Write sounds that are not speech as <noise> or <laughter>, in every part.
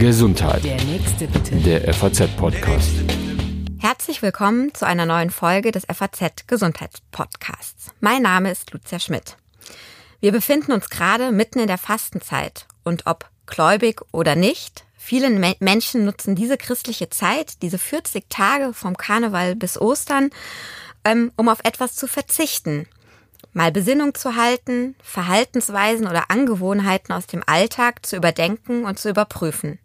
Gesundheit. Der nächste bitte. Der FAZ-Podcast. Herzlich willkommen zu einer neuen Folge des FAZ Gesundheitspodcasts. Mein Name ist Lucia Schmidt. Wir befinden uns gerade mitten in der Fastenzeit und ob gläubig oder nicht, viele Menschen nutzen diese christliche Zeit, diese 40 Tage vom Karneval bis Ostern, ähm, um auf etwas zu verzichten, mal Besinnung zu halten, Verhaltensweisen oder Angewohnheiten aus dem Alltag zu überdenken und zu überprüfen.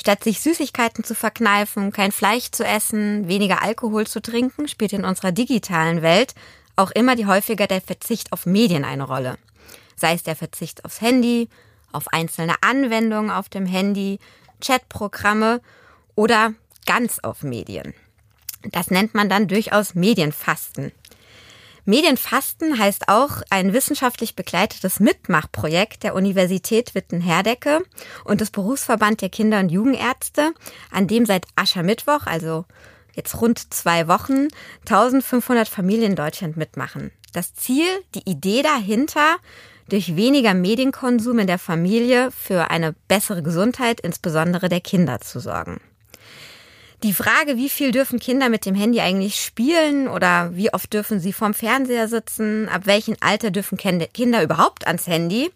Statt sich Süßigkeiten zu verkneifen, kein Fleisch zu essen, weniger Alkohol zu trinken, spielt in unserer digitalen Welt auch immer die häufiger der Verzicht auf Medien eine Rolle. Sei es der Verzicht aufs Handy, auf einzelne Anwendungen auf dem Handy, Chatprogramme oder ganz auf Medien. Das nennt man dann durchaus Medienfasten. Medienfasten heißt auch ein wissenschaftlich begleitetes Mitmachprojekt der Universität Witten-Herdecke und des Berufsverband der Kinder- und Jugendärzte, an dem seit Aschermittwoch, also jetzt rund zwei Wochen, 1500 Familien in Deutschland mitmachen. Das Ziel, die Idee dahinter, durch weniger Medienkonsum in der Familie für eine bessere Gesundheit, insbesondere der Kinder, zu sorgen. Die Frage, wie viel dürfen Kinder mit dem Handy eigentlich spielen oder wie oft dürfen sie vorm Fernseher sitzen, ab welchem Alter dürfen Kinder überhaupt ans Handy,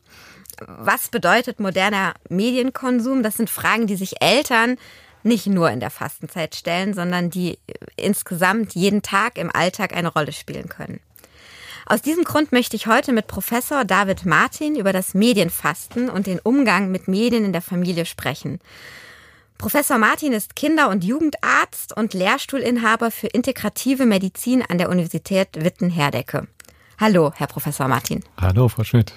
was bedeutet moderner Medienkonsum, das sind Fragen, die sich Eltern nicht nur in der Fastenzeit stellen, sondern die insgesamt jeden Tag im Alltag eine Rolle spielen können. Aus diesem Grund möchte ich heute mit Professor David Martin über das Medienfasten und den Umgang mit Medien in der Familie sprechen. Professor Martin ist Kinder- und Jugendarzt und Lehrstuhlinhaber für integrative Medizin an der Universität Witten-Herdecke. Hallo, Herr Professor Martin. Hallo, Frau Schmidt.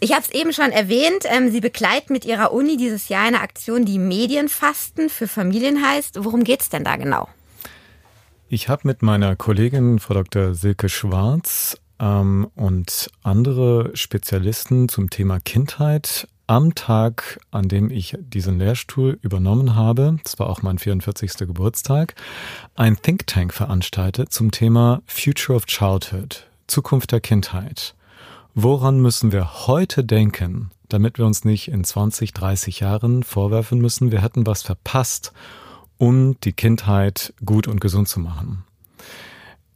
Ich habe es eben schon erwähnt, ähm, Sie begleiten mit Ihrer Uni dieses Jahr eine Aktion, die Medienfasten für Familien heißt. Worum geht's denn da genau? Ich habe mit meiner Kollegin, Frau Dr. Silke Schwarz ähm, und andere Spezialisten zum Thema Kindheit am Tag, an dem ich diesen Lehrstuhl übernommen habe, das war auch mein 44. Geburtstag, ein Think Tank veranstaltet zum Thema Future of Childhood, Zukunft der Kindheit. Woran müssen wir heute denken, damit wir uns nicht in 20, 30 Jahren vorwerfen müssen, wir hätten was verpasst, um die Kindheit gut und gesund zu machen?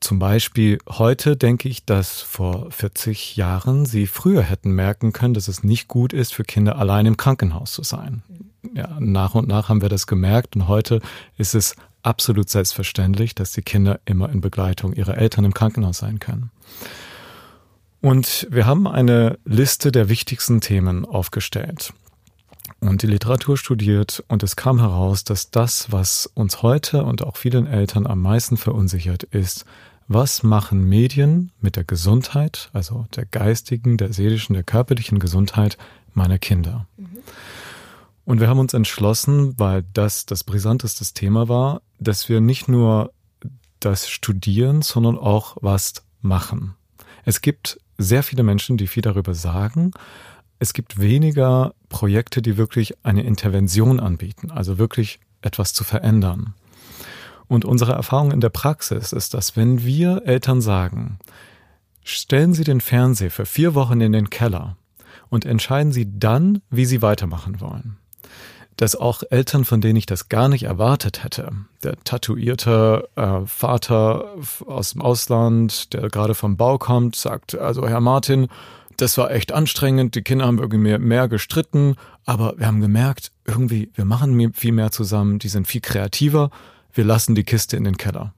Zum Beispiel heute denke ich, dass vor 40 Jahren Sie früher hätten merken können, dass es nicht gut ist, für Kinder allein im Krankenhaus zu sein. Ja, nach und nach haben wir das gemerkt und heute ist es absolut selbstverständlich, dass die Kinder immer in Begleitung ihrer Eltern im Krankenhaus sein können. Und wir haben eine Liste der wichtigsten Themen aufgestellt und die Literatur studiert und es kam heraus, dass das, was uns heute und auch vielen Eltern am meisten verunsichert, ist, was machen Medien mit der Gesundheit, also der geistigen, der seelischen, der körperlichen Gesundheit meiner Kinder. Mhm. Und wir haben uns entschlossen, weil das das brisanteste Thema war, dass wir nicht nur das studieren, sondern auch was machen. Es gibt sehr viele Menschen, die viel darüber sagen. Es gibt weniger Projekte, die wirklich eine Intervention anbieten, also wirklich etwas zu verändern. Und unsere Erfahrung in der Praxis ist, dass wenn wir Eltern sagen, stellen Sie den Fernseher für vier Wochen in den Keller und entscheiden Sie dann, wie Sie weitermachen wollen. Dass auch Eltern, von denen ich das gar nicht erwartet hätte, der tatuierte äh, Vater aus dem Ausland, der gerade vom Bau kommt, sagt, also Herr Martin, das war echt anstrengend, die Kinder haben irgendwie mehr, mehr gestritten, aber wir haben gemerkt, irgendwie, wir machen viel mehr zusammen, die sind viel kreativer, wir lassen die Kiste in den Keller.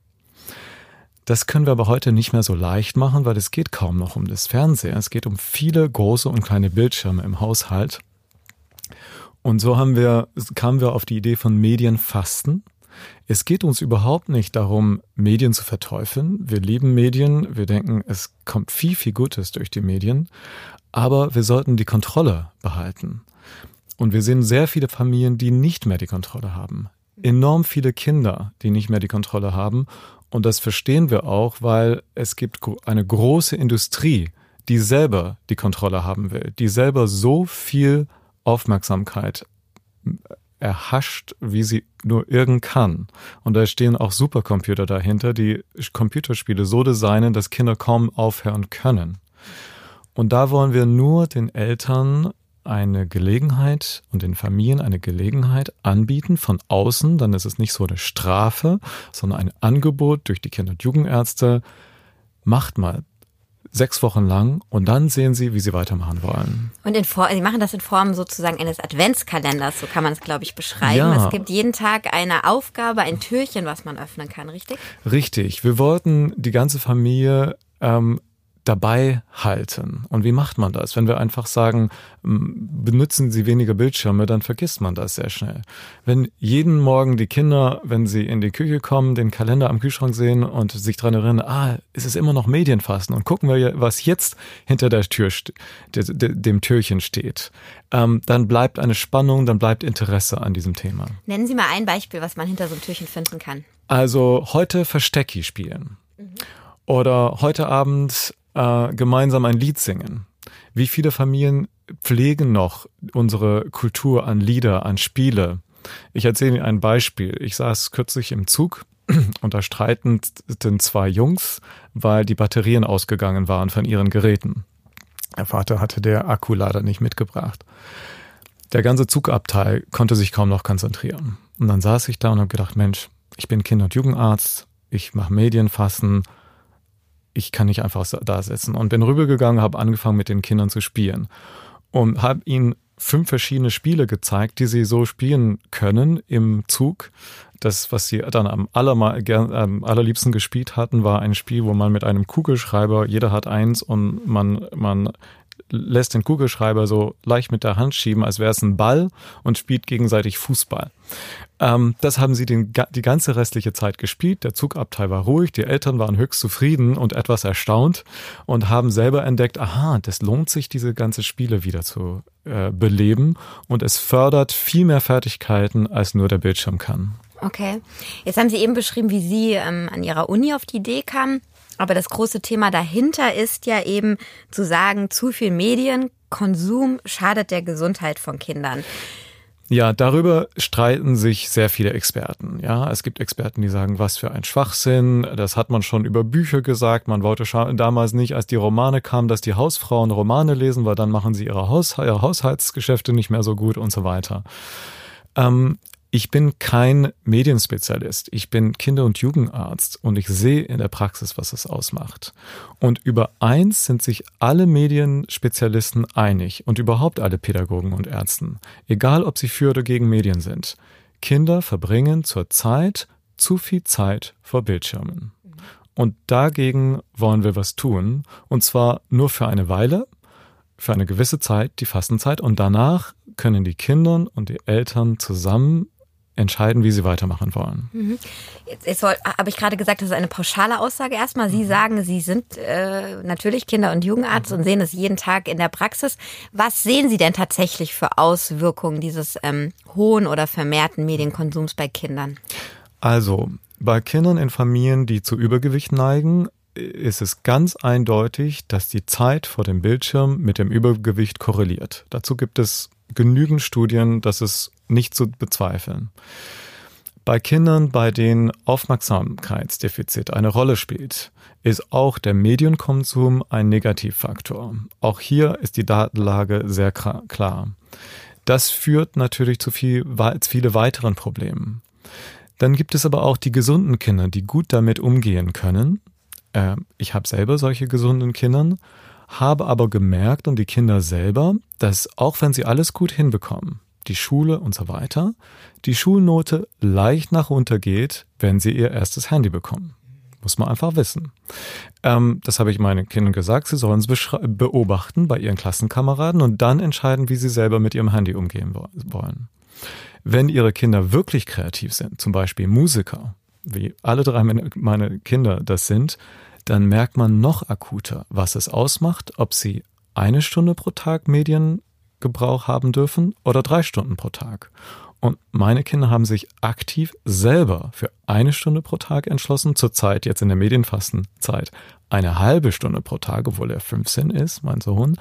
Das können wir aber heute nicht mehr so leicht machen, weil es geht kaum noch um das Fernsehen. Es geht um viele große und kleine Bildschirme im Haushalt. Und so haben wir, kamen wir auf die Idee von Medienfasten. Es geht uns überhaupt nicht darum, Medien zu verteufeln. Wir lieben Medien. Wir denken, es kommt viel, viel Gutes durch die Medien. Aber wir sollten die Kontrolle behalten. Und wir sehen sehr viele Familien, die nicht mehr die Kontrolle haben enorm viele Kinder, die nicht mehr die Kontrolle haben. Und das verstehen wir auch, weil es gibt eine große Industrie, die selber die Kontrolle haben will, die selber so viel Aufmerksamkeit erhascht, wie sie nur irgend kann. Und da stehen auch Supercomputer dahinter, die Computerspiele so designen, dass Kinder kaum aufhören können. Und da wollen wir nur den Eltern eine Gelegenheit und den Familien eine Gelegenheit anbieten von außen, dann ist es nicht so eine Strafe, sondern ein Angebot durch die Kinder- und Jugendärzte. Macht mal sechs Wochen lang und dann sehen sie, wie sie weitermachen wollen. Und in For sie machen das in Form sozusagen eines Adventskalenders, so kann man es, glaube ich, beschreiben. Ja. Es gibt jeden Tag eine Aufgabe, ein Türchen, was man öffnen kann, richtig? Richtig. Wir wollten die ganze Familie ähm, dabei halten. Und wie macht man das? Wenn wir einfach sagen, benutzen Sie weniger Bildschirme, dann vergisst man das sehr schnell. Wenn jeden Morgen die Kinder, wenn sie in die Küche kommen, den Kalender am Kühlschrank sehen und sich dran erinnern, ah, es ist immer noch Medienfasten und gucken wir, was jetzt hinter der Tür, dem Türchen steht, ähm, dann bleibt eine Spannung, dann bleibt Interesse an diesem Thema. Nennen Sie mal ein Beispiel, was man hinter so einem Türchen finden kann. Also heute Verstecki spielen. Mhm. Oder heute Abend äh, gemeinsam ein Lied singen. Wie viele Familien pflegen noch unsere Kultur an Lieder, an Spiele? Ich erzähle Ihnen ein Beispiel. Ich saß kürzlich im Zug und da streiten zwei Jungs, weil die Batterien ausgegangen waren von ihren Geräten. Der Vater hatte der Akku leider nicht mitgebracht. Der ganze Zugabteil konnte sich kaum noch konzentrieren. Und dann saß ich da und habe gedacht, Mensch, ich bin Kinder- und Jugendarzt, ich mache Medienfassen, ich kann nicht einfach da sitzen. Und bin rübergegangen, habe angefangen mit den Kindern zu spielen und habe ihnen fünf verschiedene Spiele gezeigt, die sie so spielen können im Zug. Das, was sie dann am, allermal, gern, am allerliebsten gespielt hatten, war ein Spiel, wo man mit einem Kugelschreiber, jeder hat eins und man, man lässt den Kugelschreiber so leicht mit der Hand schieben, als wäre es ein Ball und spielt gegenseitig Fußball. Ähm, das haben sie den, die ganze restliche Zeit gespielt. Der Zugabteil war ruhig, die Eltern waren höchst zufrieden und etwas erstaunt und haben selber entdeckt, aha, das lohnt sich, diese ganze Spiele wieder zu äh, beleben und es fördert viel mehr Fertigkeiten, als nur der Bildschirm kann. Okay. Jetzt haben Sie eben beschrieben, wie Sie ähm, an Ihrer Uni auf die Idee kamen. Aber das große Thema dahinter ist ja eben zu sagen, zu viel Medienkonsum schadet der Gesundheit von Kindern. Ja, darüber streiten sich sehr viele Experten. Ja, es gibt Experten, die sagen, was für ein Schwachsinn. Das hat man schon über Bücher gesagt. Man wollte damals nicht, als die Romane kamen, dass die Hausfrauen Romane lesen, weil dann machen sie ihre, Haus ihre Haushaltsgeschäfte nicht mehr so gut und so weiter. Ähm, ich bin kein Medienspezialist. Ich bin Kinder- und Jugendarzt und ich sehe in der Praxis, was es ausmacht. Und über eins sind sich alle Medienspezialisten einig und überhaupt alle Pädagogen und Ärzten, egal ob sie für oder gegen Medien sind. Kinder verbringen zurzeit zu viel Zeit vor Bildschirmen. Und dagegen wollen wir was tun. Und zwar nur für eine Weile, für eine gewisse Zeit, die Fastenzeit. Und danach können die Kinder und die Eltern zusammen entscheiden, wie sie weitermachen wollen. Mhm. Jetzt, jetzt habe ich gerade gesagt, das ist eine pauschale Aussage erstmal. Sie mhm. sagen, Sie sind äh, natürlich Kinder- und Jugendarzt mhm. und sehen es jeden Tag in der Praxis. Was sehen Sie denn tatsächlich für Auswirkungen dieses ähm, hohen oder vermehrten Medienkonsums bei Kindern? Also, bei Kindern in Familien, die zu Übergewicht neigen, ist es ganz eindeutig, dass die Zeit vor dem Bildschirm mit dem Übergewicht korreliert. Dazu gibt es genügend Studien, dass es nicht zu bezweifeln. Bei Kindern, bei denen Aufmerksamkeitsdefizit eine Rolle spielt, ist auch der Medienkonsum ein Negativfaktor. Auch hier ist die Datenlage sehr klar. Das führt natürlich zu viel, viele weiteren Problemen. Dann gibt es aber auch die gesunden Kinder, die gut damit umgehen können. Äh, ich habe selber solche gesunden Kinder, habe aber gemerkt und die Kinder selber, dass auch wenn sie alles gut hinbekommen, die Schule und so weiter, die Schulnote leicht nach unten geht, wenn sie ihr erstes Handy bekommen. Muss man einfach wissen. Ähm, das habe ich meinen Kindern gesagt. Sie sollen es beobachten bei ihren Klassenkameraden und dann entscheiden, wie sie selber mit ihrem Handy umgehen wollen. Wenn ihre Kinder wirklich kreativ sind, zum Beispiel Musiker, wie alle drei meine Kinder das sind, dann merkt man noch akuter, was es ausmacht, ob sie eine Stunde pro Tag Medien Gebrauch haben dürfen oder drei Stunden pro Tag. Und meine Kinder haben sich aktiv selber für eine Stunde pro Tag entschlossen, zurzeit jetzt in der Medienfastenzeit eine halbe Stunde pro Tag, obwohl er 15 ist, mein Sohn,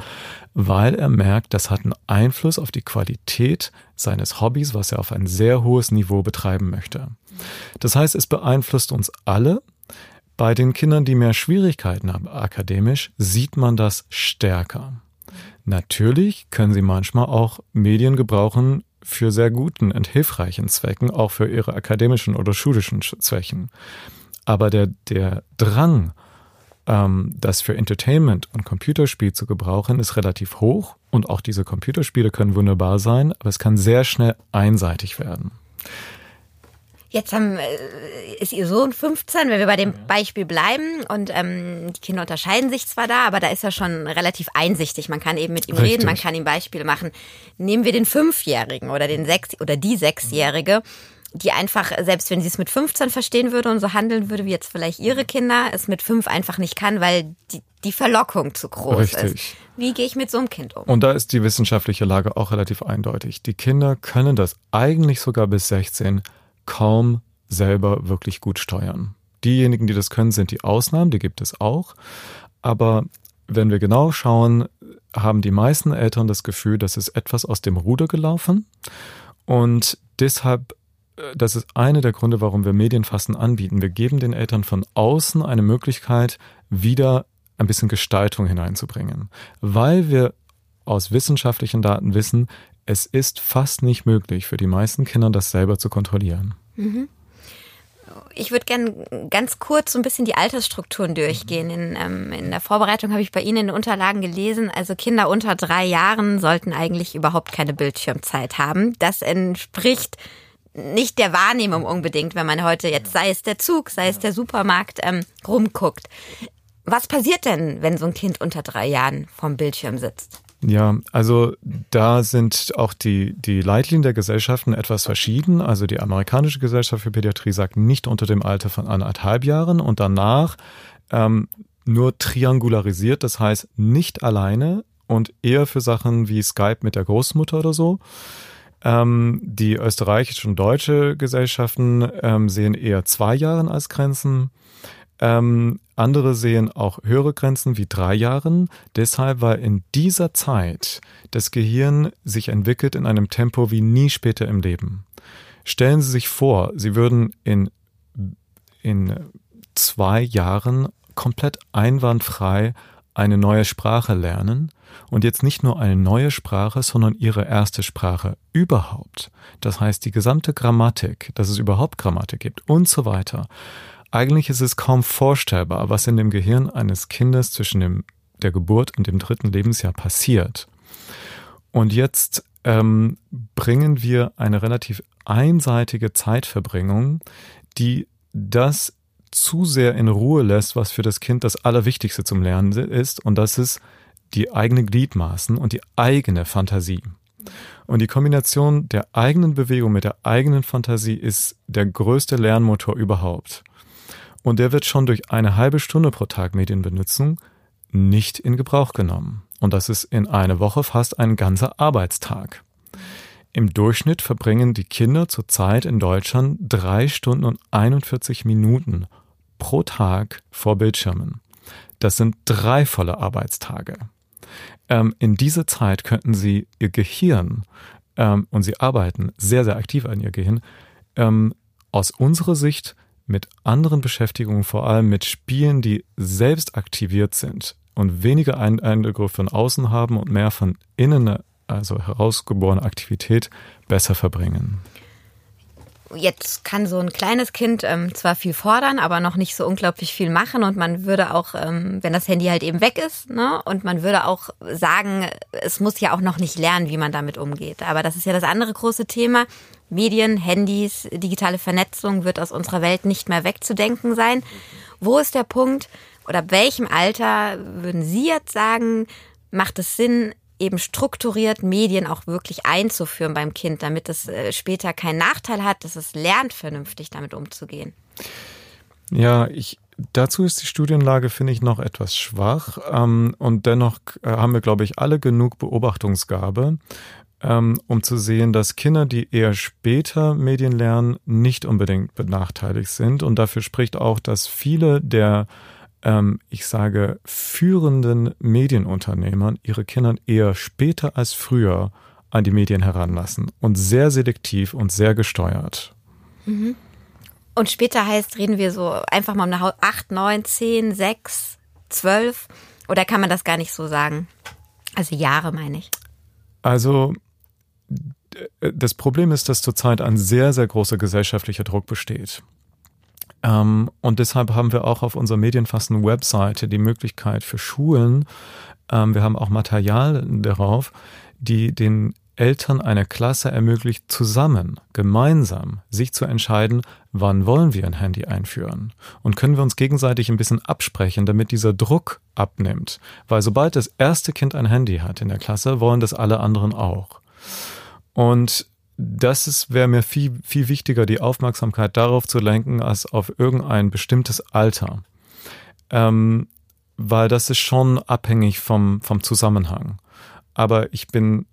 weil er merkt, das hat einen Einfluss auf die Qualität seines Hobbys, was er auf ein sehr hohes Niveau betreiben möchte. Das heißt, es beeinflusst uns alle. Bei den Kindern, die mehr Schwierigkeiten haben akademisch, sieht man das stärker. Natürlich können sie manchmal auch Medien gebrauchen für sehr guten und hilfreichen Zwecken, auch für ihre akademischen oder schulischen Zwecken. Aber der, der Drang, ähm, das für Entertainment und Computerspiel zu gebrauchen, ist relativ hoch. Und auch diese Computerspiele können wunderbar sein, aber es kann sehr schnell einseitig werden. Jetzt haben, äh, ist Ihr Sohn 15, wenn wir bei dem Beispiel bleiben. Und ähm, die Kinder unterscheiden sich zwar da, aber da ist er schon relativ einsichtig. Man kann eben mit ihm Richtig. reden, man kann ihm Beispiele machen. Nehmen wir den Fünfjährigen oder den Sechs oder die Sechsjährige die einfach, selbst wenn sie es mit 15 verstehen würde und so handeln würde, wie jetzt vielleicht ihre Kinder, es mit fünf einfach nicht kann, weil die, die Verlockung zu groß Richtig. ist. Wie gehe ich mit so einem Kind um? Und da ist die wissenschaftliche Lage auch relativ eindeutig. Die Kinder können das eigentlich sogar bis 16 kaum selber wirklich gut steuern. Diejenigen, die das können, sind die Ausnahmen, die gibt es auch. Aber wenn wir genau schauen, haben die meisten Eltern das Gefühl, dass es etwas aus dem Ruder gelaufen und deshalb äh, das ist einer der Gründe, warum wir Medienfasten anbieten. Wir geben den Eltern von außen eine Möglichkeit, wieder ein bisschen Gestaltung hineinzubringen, weil wir aus wissenschaftlichen Daten wissen, es ist fast nicht möglich für die meisten Kinder, das selber zu kontrollieren. Mhm. Ich würde gerne ganz kurz so ein bisschen die Altersstrukturen durchgehen. In, ähm, in der Vorbereitung habe ich bei Ihnen in den Unterlagen gelesen, also Kinder unter drei Jahren sollten eigentlich überhaupt keine Bildschirmzeit haben. Das entspricht nicht der Wahrnehmung unbedingt, wenn man heute jetzt, sei es der Zug, sei es der Supermarkt, ähm, rumguckt. Was passiert denn, wenn so ein Kind unter drei Jahren vom Bildschirm sitzt? Ja, also da sind auch die, die Leitlinien der Gesellschaften etwas verschieden. Also die amerikanische Gesellschaft für Pädiatrie sagt nicht unter dem Alter von anderthalb Jahren und danach ähm, nur triangularisiert, das heißt nicht alleine und eher für Sachen wie Skype mit der Großmutter oder so. Ähm, die österreichische und deutsche Gesellschaften ähm, sehen eher zwei Jahre als Grenzen. Ähm, andere sehen auch höhere Grenzen wie drei Jahren. Deshalb, weil in dieser Zeit das Gehirn sich entwickelt in einem Tempo wie nie später im Leben. Stellen Sie sich vor, Sie würden in, in zwei Jahren komplett einwandfrei eine neue Sprache lernen und jetzt nicht nur eine neue Sprache, sondern ihre erste Sprache überhaupt. Das heißt, die gesamte Grammatik, dass es überhaupt Grammatik gibt und so weiter. Eigentlich ist es kaum vorstellbar, was in dem Gehirn eines Kindes zwischen dem, der Geburt und dem dritten Lebensjahr passiert. Und jetzt ähm, bringen wir eine relativ einseitige Zeitverbringung, die das zu sehr in Ruhe lässt, was für das Kind das Allerwichtigste zum Lernen ist, und das ist die eigene Gliedmaßen und die eigene Fantasie. Und die Kombination der eigenen Bewegung mit der eigenen Fantasie ist der größte Lernmotor überhaupt. Und der wird schon durch eine halbe Stunde pro Tag Medienbenutzung nicht in Gebrauch genommen. Und das ist in einer Woche fast ein ganzer Arbeitstag. Im Durchschnitt verbringen die Kinder zurzeit in Deutschland drei Stunden und 41 Minuten pro Tag vor Bildschirmen. Das sind drei volle Arbeitstage. Ähm, in dieser Zeit könnten sie ihr Gehirn, ähm, und sie arbeiten sehr, sehr aktiv an ihr Gehirn, ähm, aus unserer Sicht mit anderen Beschäftigungen, vor allem mit Spielen, die selbst aktiviert sind und weniger Eindrücke von außen haben und mehr von innen, also herausgeborene Aktivität, besser verbringen. Jetzt kann so ein kleines Kind ähm, zwar viel fordern, aber noch nicht so unglaublich viel machen und man würde auch, ähm, wenn das Handy halt eben weg ist, ne, und man würde auch sagen, es muss ja auch noch nicht lernen, wie man damit umgeht. Aber das ist ja das andere große Thema. Medien, Handys, digitale Vernetzung wird aus unserer Welt nicht mehr wegzudenken sein. Wo ist der Punkt oder ab welchem Alter würden Sie jetzt sagen, macht es Sinn, eben strukturiert Medien auch wirklich einzuführen beim Kind, damit es äh, später keinen Nachteil hat, dass es lernt, vernünftig damit umzugehen? Ja, ich, dazu ist die Studienlage, finde ich, noch etwas schwach. Ähm, und dennoch äh, haben wir, glaube ich, alle genug Beobachtungsgabe, um zu sehen, dass Kinder, die eher später Medien lernen, nicht unbedingt benachteiligt sind. Und dafür spricht auch, dass viele der, ähm, ich sage, führenden Medienunternehmern ihre Kinder eher später als früher an die Medien heranlassen und sehr selektiv und sehr gesteuert. Mhm. Und später heißt, reden wir so einfach mal um eine 8, 9, 10, 6, 12 oder kann man das gar nicht so sagen? Also Jahre meine ich. Also das Problem ist, dass zurzeit ein sehr, sehr großer gesellschaftlicher Druck besteht. Ähm, und deshalb haben wir auch auf unserer medienfassenden Webseite die Möglichkeit für Schulen, ähm, wir haben auch Material darauf, die den Eltern einer Klasse ermöglicht, zusammen, gemeinsam sich zu entscheiden, wann wollen wir ein Handy einführen. Und können wir uns gegenseitig ein bisschen absprechen, damit dieser Druck abnimmt. Weil sobald das erste Kind ein Handy hat in der Klasse, wollen das alle anderen auch. Und das wäre mir viel, viel wichtiger, die Aufmerksamkeit darauf zu lenken, als auf irgendein bestimmtes Alter. Ähm, weil das ist schon abhängig vom, vom Zusammenhang. Aber ich bin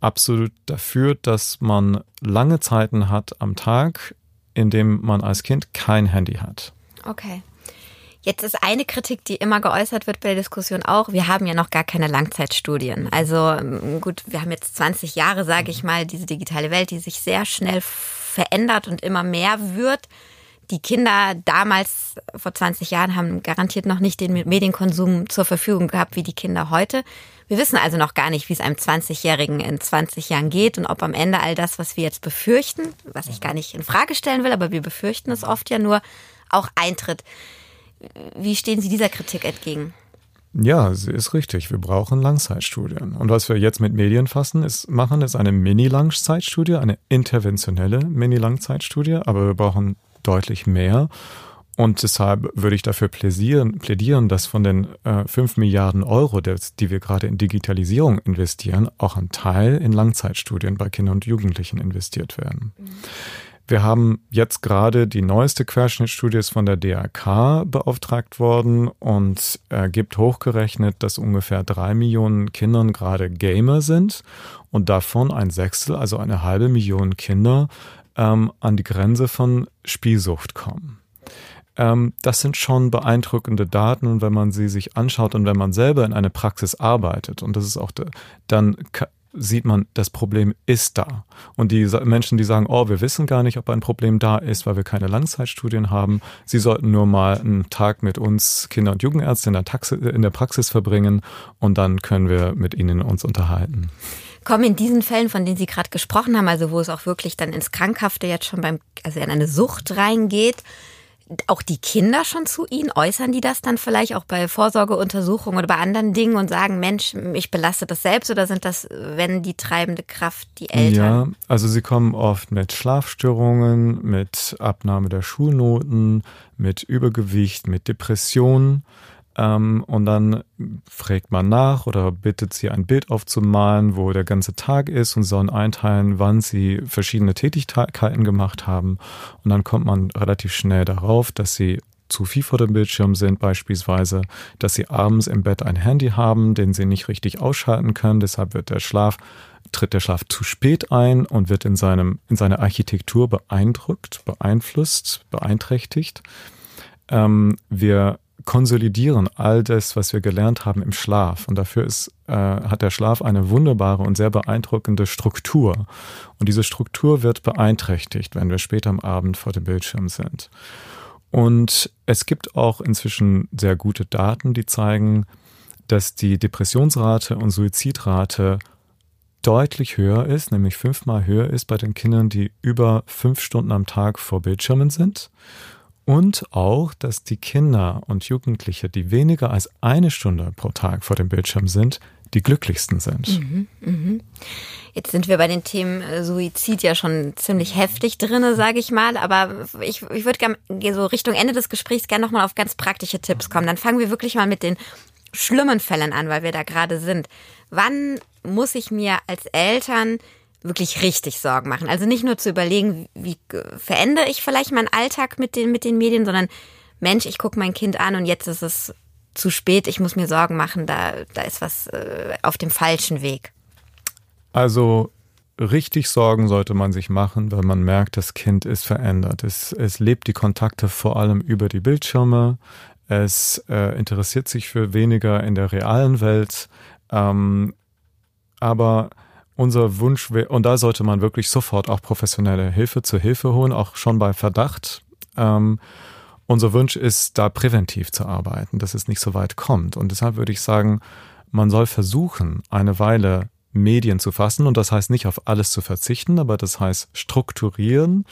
absolut dafür, dass man lange Zeiten hat am Tag, in dem man als Kind kein Handy hat. Okay. Jetzt ist eine Kritik, die immer geäußert wird bei der Diskussion auch, wir haben ja noch gar keine Langzeitstudien. Also ähm, gut, wir haben jetzt 20 Jahre, sage ich mal, diese digitale Welt, die sich sehr schnell verändert und immer mehr wird. Die Kinder damals, vor 20 Jahren, haben garantiert noch nicht den Medienkonsum zur Verfügung gehabt wie die Kinder heute. Wir wissen also noch gar nicht, wie es einem 20-Jährigen in 20 Jahren geht und ob am Ende all das, was wir jetzt befürchten, was ich gar nicht in Frage stellen will, aber wir befürchten es oft ja nur, auch eintritt. Wie stehen Sie dieser Kritik entgegen? Ja, sie ist richtig. Wir brauchen Langzeitstudien. Und was wir jetzt mit Medien fassen, ist, machen, ist eine Mini-Langzeitstudie, eine interventionelle Mini-Langzeitstudie, aber wir brauchen deutlich mehr. Und deshalb würde ich dafür plädieren, plädieren dass von den äh, 5 Milliarden Euro, des, die wir gerade in Digitalisierung investieren, auch ein Teil in Langzeitstudien bei Kindern und Jugendlichen investiert werden. Mhm. Wir haben jetzt gerade die neueste Querschnittstudie ist von der DRK beauftragt worden und ergibt hochgerechnet, dass ungefähr drei Millionen Kindern gerade Gamer sind und davon ein Sechstel, also eine halbe Million Kinder, ähm, an die Grenze von Spielsucht kommen. Ähm, das sind schon beeindruckende Daten und wenn man sie sich anschaut und wenn man selber in einer Praxis arbeitet, und das ist auch, dann sieht man, das Problem ist da. Und die Menschen, die sagen, oh, wir wissen gar nicht, ob ein Problem da ist, weil wir keine Langzeitstudien haben, sie sollten nur mal einen Tag mit uns Kinder- und Jugendärzte in der, Taxi in der Praxis verbringen und dann können wir mit ihnen uns unterhalten. Kommen in diesen Fällen, von denen Sie gerade gesprochen haben, also wo es auch wirklich dann ins Krankhafte jetzt schon beim, also in eine Sucht reingeht, auch die Kinder schon zu Ihnen? Äußern die das dann vielleicht auch bei Vorsorgeuntersuchungen oder bei anderen Dingen und sagen, Mensch, ich belaste das selbst oder sind das, wenn die treibende Kraft die Eltern? Ja, also sie kommen oft mit Schlafstörungen, mit Abnahme der Schulnoten, mit Übergewicht, mit Depressionen. Ähm, und dann fragt man nach oder bittet sie ein Bild aufzumalen, wo der ganze Tag ist und sollen einteilen, wann sie verschiedene Tätigkeiten gemacht haben. Und dann kommt man relativ schnell darauf, dass sie zu viel vor dem Bildschirm sind, beispielsweise, dass sie abends im Bett ein Handy haben, den sie nicht richtig ausschalten können. Deshalb wird der Schlaf, tritt der Schlaf zu spät ein und wird in seinem, in seiner Architektur beeindruckt, beeinflusst, beeinträchtigt. Ähm, wir konsolidieren all das, was wir gelernt haben im Schlaf. Und dafür ist, äh, hat der Schlaf eine wunderbare und sehr beeindruckende Struktur. Und diese Struktur wird beeinträchtigt, wenn wir später am Abend vor dem Bildschirm sind. Und es gibt auch inzwischen sehr gute Daten, die zeigen, dass die Depressionsrate und Suizidrate deutlich höher ist, nämlich fünfmal höher ist bei den Kindern, die über fünf Stunden am Tag vor Bildschirmen sind und auch, dass die Kinder und Jugendliche, die weniger als eine Stunde pro Tag vor dem Bildschirm sind, die glücklichsten sind. Mhm, mh. Jetzt sind wir bei den Themen äh, Suizid ja schon ziemlich heftig drinne, sage ich mal. Aber ich, ich würde gerne so Richtung Ende des Gesprächs gerne nochmal auf ganz praktische Tipps kommen. Dann fangen wir wirklich mal mit den schlimmen Fällen an, weil wir da gerade sind. Wann muss ich mir als Eltern wirklich richtig Sorgen machen. Also nicht nur zu überlegen, wie verändere ich vielleicht meinen Alltag mit den, mit den Medien, sondern Mensch, ich gucke mein Kind an und jetzt ist es zu spät, ich muss mir Sorgen machen, da, da ist was äh, auf dem falschen Weg. Also richtig Sorgen sollte man sich machen, weil man merkt, das Kind ist verändert. Es, es lebt die Kontakte vor allem über die Bildschirme. Es äh, interessiert sich für weniger in der realen Welt. Ähm, aber unser Wunsch wäre, und da sollte man wirklich sofort auch professionelle Hilfe zur Hilfe holen, auch schon bei Verdacht. Ähm, unser Wunsch ist, da präventiv zu arbeiten, dass es nicht so weit kommt. Und deshalb würde ich sagen, man soll versuchen, eine Weile Medien zu fassen und das heißt nicht auf alles zu verzichten, aber das heißt strukturieren,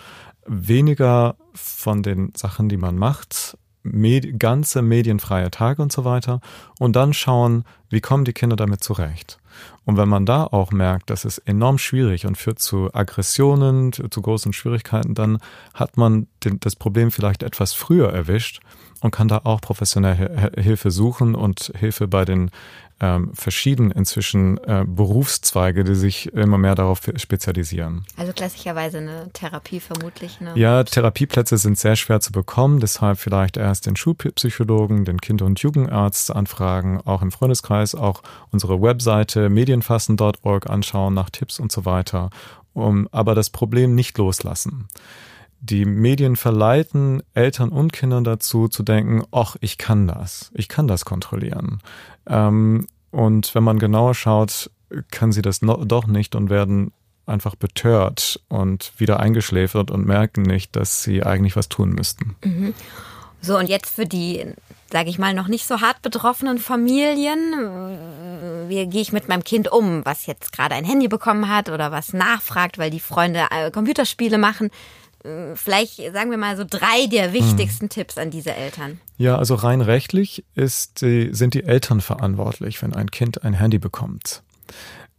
weniger von den Sachen, die man macht, med ganze medienfreie Tage und so weiter und dann schauen, wie kommen die Kinder damit zurecht. Und wenn man da auch merkt, das ist enorm schwierig und führt zu Aggressionen, zu großen Schwierigkeiten, dann hat man den, das Problem vielleicht etwas früher erwischt und kann da auch professionelle Hilfe suchen und Hilfe bei den ähm, verschieden inzwischen äh, Berufszweige, die sich immer mehr darauf spezialisieren. Also klassischerweise eine Therapie vermutlich. Ne? Ja, Therapieplätze sind sehr schwer zu bekommen, deshalb vielleicht erst den Schulpsychologen, den Kinder- und Jugendarzt anfragen, auch im Freundeskreis, auch unsere Webseite medienfassen.org anschauen nach Tipps und so weiter, um aber das Problem nicht loslassen die Medien verleiten Eltern und Kindern dazu zu denken, ach, ich kann das, ich kann das kontrollieren. Ähm, und wenn man genauer schaut, kann sie das no doch nicht und werden einfach betört und wieder eingeschläfert und merken nicht, dass sie eigentlich was tun müssten. Mhm. So, und jetzt für die, sage ich mal, noch nicht so hart betroffenen Familien, wie gehe ich mit meinem Kind um, was jetzt gerade ein Handy bekommen hat oder was nachfragt, weil die Freunde äh, Computerspiele machen vielleicht sagen wir mal so drei der wichtigsten hm. Tipps an diese Eltern. Ja, also rein rechtlich ist sind die Eltern verantwortlich, wenn ein Kind ein Handy bekommt.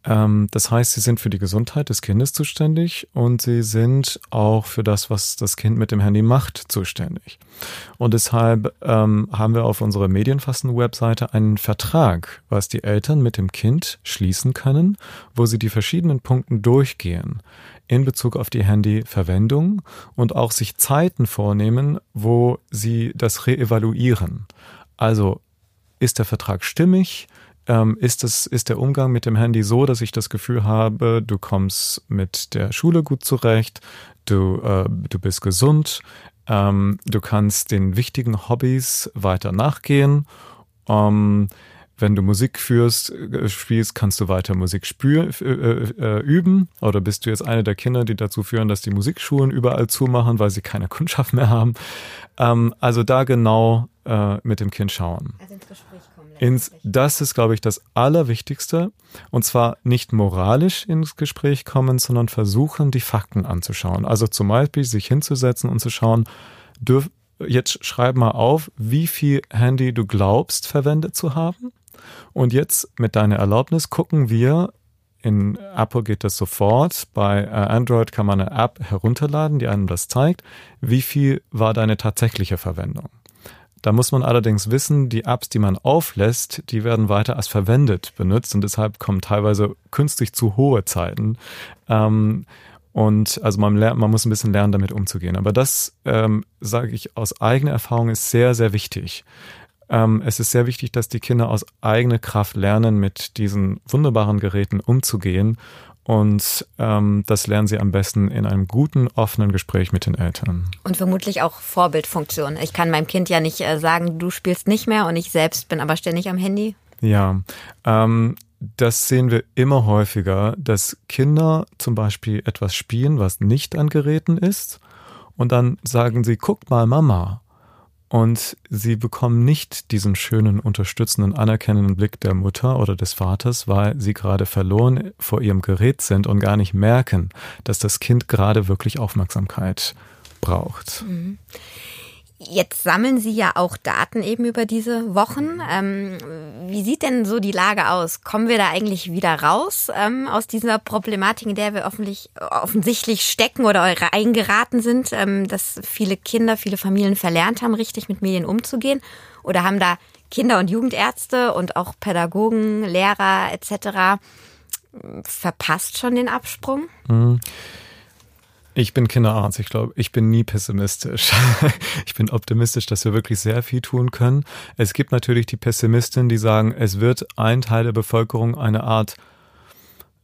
Ähm, das heißt, sie sind für die Gesundheit des Kindes zuständig und sie sind auch für das, was das Kind mit dem Handy macht, zuständig. Und deshalb ähm, haben wir auf unserer Medienfassen-Webseite einen Vertrag, was die Eltern mit dem Kind schließen können, wo sie die verschiedenen Punkte durchgehen in Bezug auf die Handyverwendung und auch sich Zeiten vornehmen, wo sie das reevaluieren. Also ist der Vertrag stimmig? Ähm, ist, es, ist der Umgang mit dem Handy so, dass ich das Gefühl habe, du kommst mit der Schule gut zurecht, du, äh, du bist gesund, ähm, du kannst den wichtigen Hobbys weiter nachgehen. Ähm, wenn du Musik führst, äh, spielst, kannst du weiter Musik spür, äh, äh, üben? Oder bist du jetzt eine der Kinder, die dazu führen, dass die Musikschulen überall zumachen, weil sie keine <laughs> Kundschaft mehr haben? Ähm, also da genau äh, mit dem Kind schauen. Also ins Gespräch kommen. Ins, das ist, glaube ich, das Allerwichtigste. Und zwar nicht moralisch ins Gespräch kommen, sondern versuchen, die Fakten anzuschauen. Also zum Beispiel sich hinzusetzen und zu schauen, dürf, jetzt schreib mal auf, wie viel Handy du glaubst verwendet zu haben und jetzt mit deiner Erlaubnis gucken wir, in Apple geht das sofort. Bei äh, Android kann man eine App herunterladen, die einem das zeigt. Wie viel war deine tatsächliche Verwendung? Da muss man allerdings wissen, die Apps, die man auflässt, die werden weiter als verwendet benutzt und deshalb kommen teilweise künstlich zu hohe Zeiten. Ähm, und also man lernt, man muss ein bisschen lernen, damit umzugehen. Aber das, ähm, sage ich aus eigener Erfahrung, ist sehr, sehr wichtig. Ähm, es ist sehr wichtig, dass die Kinder aus eigener Kraft lernen, mit diesen wunderbaren Geräten umzugehen. Und ähm, das lernen sie am besten in einem guten, offenen Gespräch mit den Eltern. Und vermutlich auch Vorbildfunktion. Ich kann meinem Kind ja nicht äh, sagen, du spielst nicht mehr und ich selbst bin aber ständig am Handy. Ja, ähm, das sehen wir immer häufiger, dass Kinder zum Beispiel etwas spielen, was nicht an Geräten ist. Und dann sagen sie, guck mal, Mama. Und sie bekommen nicht diesen schönen, unterstützenden, anerkennenden Blick der Mutter oder des Vaters, weil sie gerade verloren vor ihrem Gerät sind und gar nicht merken, dass das Kind gerade wirklich Aufmerksamkeit braucht. Mhm. Jetzt sammeln Sie ja auch Daten eben über diese Wochen. Ähm, wie sieht denn so die Lage aus? Kommen wir da eigentlich wieder raus ähm, aus dieser Problematik, in der wir offensichtlich stecken oder eingeraten sind, ähm, dass viele Kinder, viele Familien verlernt haben, richtig mit Medien umzugehen? Oder haben da Kinder- und Jugendärzte und auch Pädagogen, Lehrer etc. verpasst schon den Absprung? Mhm. Ich bin Kinderarzt. Ich glaube, ich bin nie pessimistisch. <laughs> ich bin optimistisch, dass wir wirklich sehr viel tun können. Es gibt natürlich die Pessimistin, die sagen, es wird ein Teil der Bevölkerung eine Art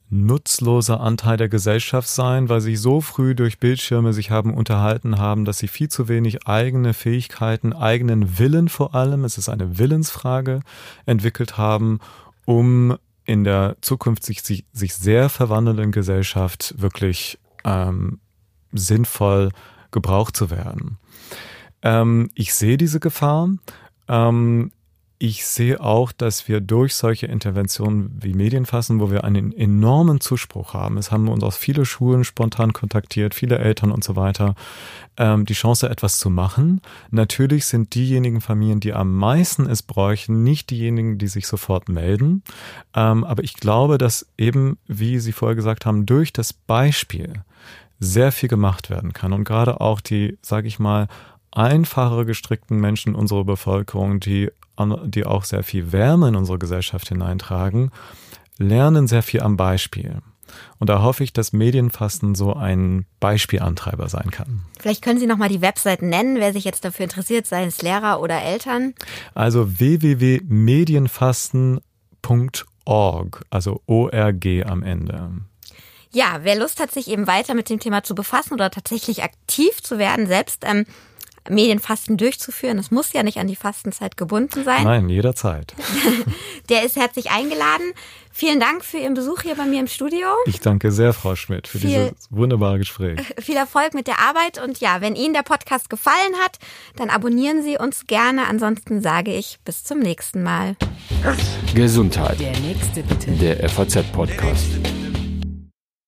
nutzloser Anteil der Gesellschaft sein, weil sie so früh durch Bildschirme sich haben unterhalten haben, dass sie viel zu wenig eigene Fähigkeiten, eigenen Willen vor allem, es ist eine Willensfrage, entwickelt haben, um in der Zukunft sich, sich, sich sehr verwandelnden Gesellschaft wirklich ähm, sinnvoll gebraucht zu werden. Ähm, ich sehe diese Gefahr. Ähm, ich sehe auch, dass wir durch solche Interventionen wie Medienfassen, wo wir einen enormen Zuspruch haben, es haben uns aus viele Schulen spontan kontaktiert, viele Eltern und so weiter, ähm, die Chance etwas zu machen. Natürlich sind diejenigen Familien, die am meisten es bräuchten, nicht diejenigen, die sich sofort melden. Ähm, aber ich glaube, dass eben, wie Sie vorher gesagt haben, durch das Beispiel sehr viel gemacht werden kann und gerade auch die, sage ich mal, einfacher gestrickten Menschen unserer Bevölkerung, die, die auch sehr viel Wärme in unsere Gesellschaft hineintragen, lernen sehr viel am Beispiel. Und da hoffe ich, dass Medienfasten so ein Beispielantreiber sein kann. Vielleicht können Sie noch mal die Webseiten nennen, wer sich jetzt dafür interessiert, seien es Lehrer oder Eltern. Also www.medienfasten.org, also ORG am Ende. Ja, wer Lust hat, sich eben weiter mit dem Thema zu befassen oder tatsächlich aktiv zu werden, selbst ähm, Medienfasten durchzuführen. Das muss ja nicht an die Fastenzeit gebunden sein. Nein, jederzeit. <laughs> Der ist herzlich eingeladen. Vielen Dank für Ihren Besuch hier bei mir im Studio. Ich danke sehr, Frau Schmidt, für viel, dieses wunderbare Gespräch. <laughs> Viel Erfolg mit der Arbeit und ja, wenn Ihnen der Podcast gefallen hat, dann abonnieren Sie uns gerne. Ansonsten sage ich bis zum nächsten Mal. Gesundheit. Der nächste bitte. Der FAZ-Podcast.